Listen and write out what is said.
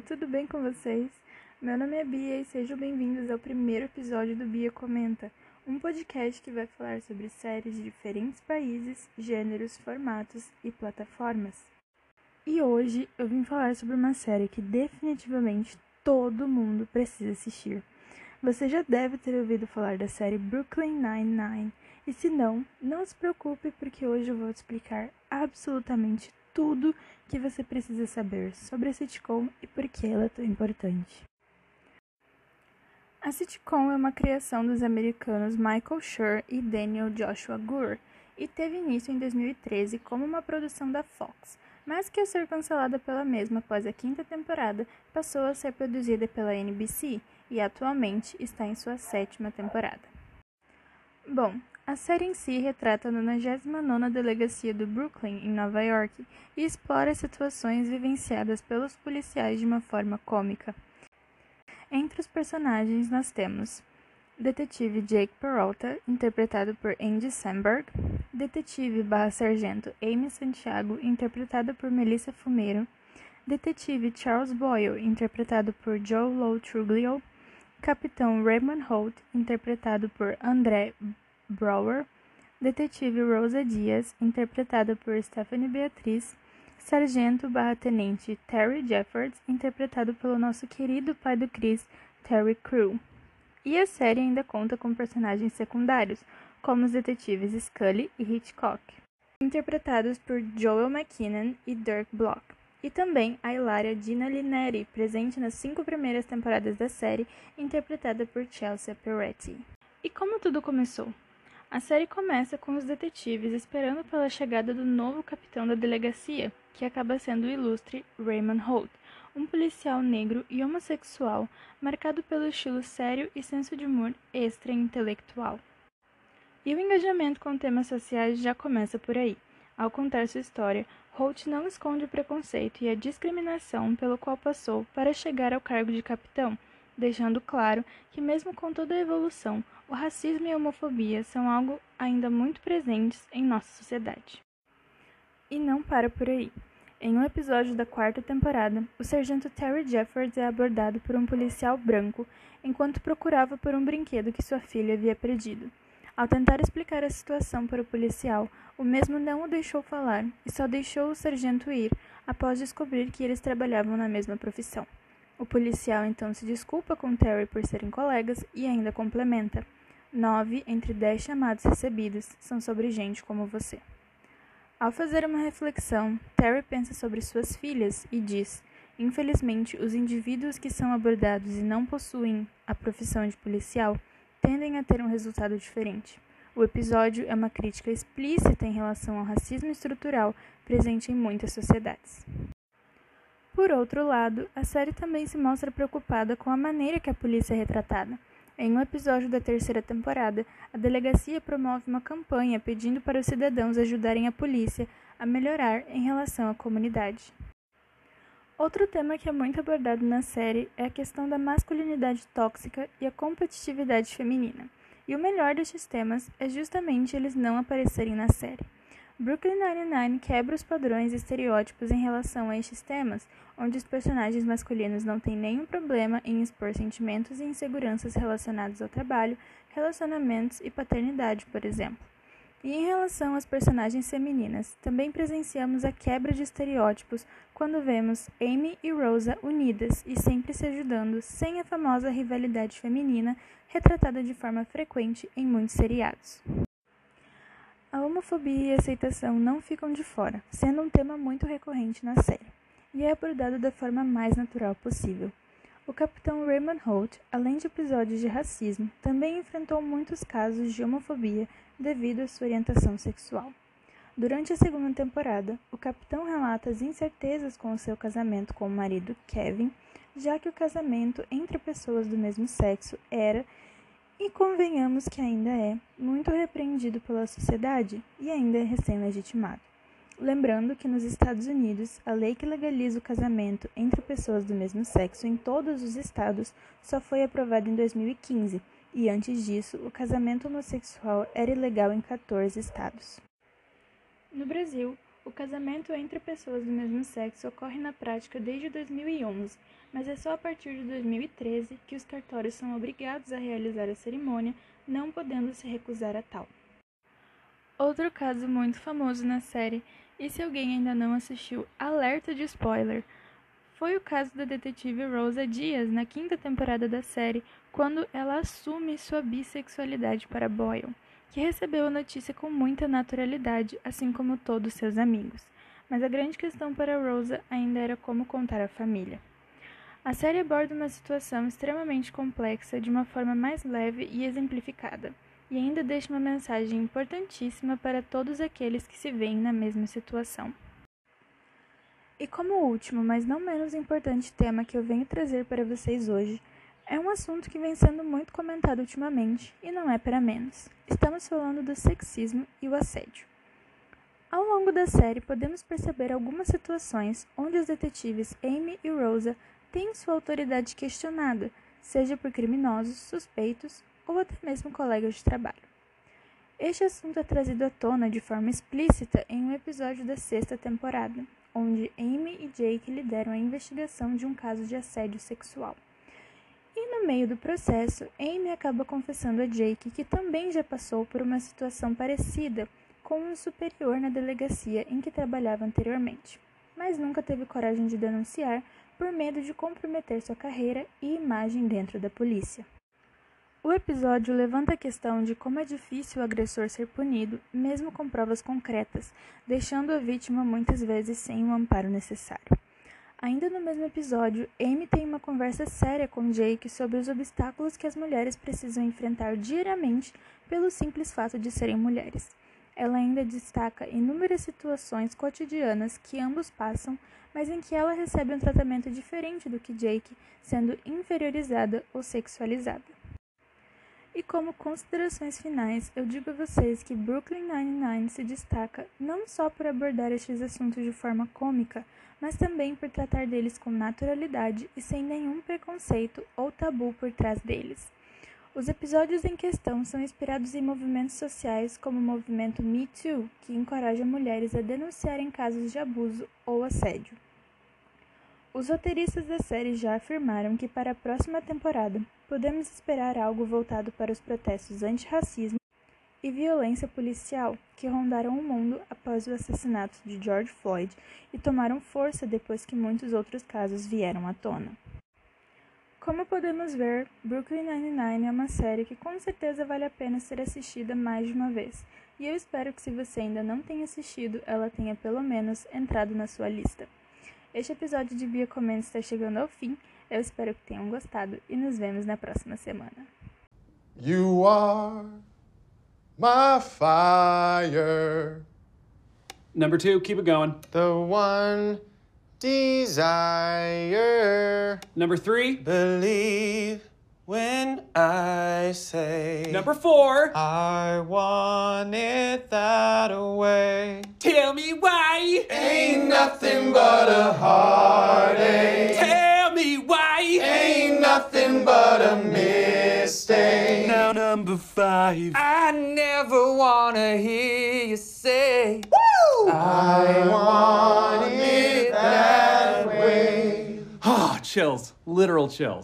Tudo bem com vocês? Meu nome é Bia e sejam bem-vindos ao primeiro episódio do Bia Comenta, um podcast que vai falar sobre séries de diferentes países, gêneros, formatos e plataformas. E hoje eu vim falar sobre uma série que definitivamente todo mundo precisa assistir. Você já deve ter ouvido falar da série Brooklyn Nine-Nine, e se não, não se preocupe porque hoje eu vou explicar absolutamente tudo que você precisa saber sobre a sitcom e por que ela é tão importante. A sitcom é uma criação dos americanos Michael Schur e Daniel Joshua Gore e teve início em 2013 como uma produção da Fox, mas que ao ser cancelada pela mesma após a quinta temporada, passou a ser produzida pela NBC e atualmente está em sua sétima temporada. Bom, a série em si retrata a 99ª Delegacia do Brooklyn, em Nova York, e explora situações vivenciadas pelos policiais de uma forma cômica. Entre os personagens nós temos Detetive Jake Peralta, interpretado por Andy Samberg, Detetive barra Sargento Amy Santiago, interpretada por Melissa Fumeiro, Detetive Charles Boyle, interpretado por Joe Low Truglio, Capitão Raymond Holt, interpretado por André Brower, detetive Rosa Dias, interpretada por Stephanie Beatriz, sargento barra tenente Terry Jeffords, interpretado pelo nosso querido pai do Chris, Terry Crew. E a série ainda conta com personagens secundários, como os detetives Scully e Hitchcock, interpretados por Joel McKinnon e Dirk Block. E também a Hilária Dina Lineri, presente nas cinco primeiras temporadas da série, interpretada por Chelsea Peretti. E como tudo começou? A série começa com os detetives esperando pela chegada do novo capitão da delegacia, que acaba sendo o ilustre Raymond Holt, um policial negro e homossexual marcado pelo estilo sério e senso de humor extra-intelectual. E o engajamento com temas sociais já começa por aí. Ao contar sua história, Holt não esconde o preconceito e a discriminação pelo qual passou para chegar ao cargo de capitão deixando claro que, mesmo com toda a evolução, o racismo e a homofobia são algo ainda muito presentes em nossa sociedade. E não para por aí. Em um episódio da quarta temporada, o sargento Terry Jeffords é abordado por um policial branco enquanto procurava por um brinquedo que sua filha havia perdido. Ao tentar explicar a situação para o policial, o mesmo não o deixou falar e só deixou o sargento ir após descobrir que eles trabalhavam na mesma profissão. O policial então se desculpa com Terry por serem colegas e ainda complementa: nove entre dez chamados recebidos são sobre gente como você. Ao fazer uma reflexão, Terry pensa sobre suas filhas e diz: Infelizmente, os indivíduos que são abordados e não possuem a profissão de policial tendem a ter um resultado diferente. O episódio é uma crítica explícita em relação ao racismo estrutural presente em muitas sociedades. Por outro lado, a série também se mostra preocupada com a maneira que a polícia é retratada. Em um episódio da terceira temporada, a delegacia promove uma campanha pedindo para os cidadãos ajudarem a polícia a melhorar em relação à comunidade. Outro tema que é muito abordado na série é a questão da masculinidade tóxica e a competitividade feminina. E o melhor destes temas é justamente eles não aparecerem na série. Brooklyn Nine-Nine quebra os padrões e estereótipos em relação a estes temas, onde os personagens masculinos não têm nenhum problema em expor sentimentos e inseguranças relacionados ao trabalho, relacionamentos e paternidade, por exemplo. E em relação às personagens femininas, também presenciamos a quebra de estereótipos quando vemos Amy e Rosa unidas e sempre se ajudando, sem a famosa rivalidade feminina retratada de forma frequente em muitos seriados. A homofobia e a aceitação não ficam de fora, sendo um tema muito recorrente na série, e é abordado da forma mais natural possível. O capitão Raymond Holt, além de episódios de racismo, também enfrentou muitos casos de homofobia devido à sua orientação sexual. Durante a segunda temporada, o capitão relata as incertezas com o seu casamento com o marido Kevin, já que o casamento entre pessoas do mesmo sexo era e convenhamos que ainda é muito repreendido pela sociedade e ainda é recém-legitimado. Lembrando que nos Estados Unidos, a lei que legaliza o casamento entre pessoas do mesmo sexo em todos os estados só foi aprovada em 2015, e antes disso, o casamento homossexual era ilegal em 14 estados. No Brasil, O casamento entre pessoas do mesmo sexo ocorre na prática desde 2011, mas é só a partir de 2013 que os cartórios são obrigados a realizar a cerimônia, não podendo se recusar a tal. Outro caso muito famoso na série, e se alguém ainda não assistiu, alerta de spoiler, foi o caso da detetive Rosa Dias na quinta temporada da série, quando ela assume sua bissexualidade para Boyle, que recebeu a notícia com muita naturalidade, assim como todos seus amigos. Mas a grande questão para Rosa ainda era como contar à família. A série aborda uma situação extremamente complexa de uma forma mais leve e exemplificada, e ainda deixa uma mensagem importantíssima para todos aqueles que se veem na mesma situação. E como último, mas não menos importante tema que eu venho trazer para vocês hoje, é um assunto que vem sendo muito comentado ultimamente e não é para menos. Estamos falando do sexismo e o assédio. Ao longo da série, podemos perceber algumas situações onde os detetives Amy e Rosa têm sua autoridade questionada, seja por criminosos, suspeitos ou até mesmo colegas de trabalho. Este assunto é trazido à tona de forma explícita em um episódio da sexta temporada, onde Amy e Jake lideram a investigação de um caso de assédio sexual. No meio do processo, Amy acaba confessando a Jake que também já passou por uma situação parecida com um superior na delegacia em que trabalhava anteriormente, mas nunca teve coragem de denunciar por medo de comprometer sua carreira e imagem dentro da polícia. O episódio levanta a questão de como é difícil o agressor ser punido, mesmo com provas concretas, deixando a vítima muitas vezes sem o amparo necessário. Ainda no mesmo episódio, Amy tem uma conversa séria com Jake sobre os obstáculos que as mulheres precisam enfrentar diariamente pelo simples fato de serem mulheres. Ela ainda destaca inúmeras situações cotidianas que ambos passam, mas em que ela recebe um tratamento diferente do que Jake, sendo inferiorizada ou sexualizada. E como considerações finais, eu digo a vocês que Brooklyn Nine-Nine se destaca não só por abordar estes assuntos de forma cômica, mas também por tratar deles com naturalidade e sem nenhum preconceito ou tabu por trás deles. Os episódios em questão são inspirados em movimentos sociais como o movimento Me Too, que encoraja mulheres a denunciarem casos de abuso ou assédio. Os roteiristas da série já afirmaram que para a próxima temporada podemos esperar algo voltado para os protestos antirracismo e violência policial que rondaram o mundo após o assassinato de George Floyd e tomaram força depois que muitos outros casos vieram à tona. Como podemos ver, Brooklyn Nine-Nine é uma série que com certeza vale a pena ser assistida mais de uma vez, e eu espero que se você ainda não tenha assistido, ela tenha pelo menos entrado na sua lista. Este episódio de Bia está chegando ao fim. Eu espero que tenham gostado e nos vemos na próxima semana. My fire. Number two, keep it going. The one desire. Number three. Believe when I say. Number four. I want it that way. Tell me why. Ain't nothing but a heartache. Number five. I never wanna hear you say, I want it that way. Ah, chills. Literal chills.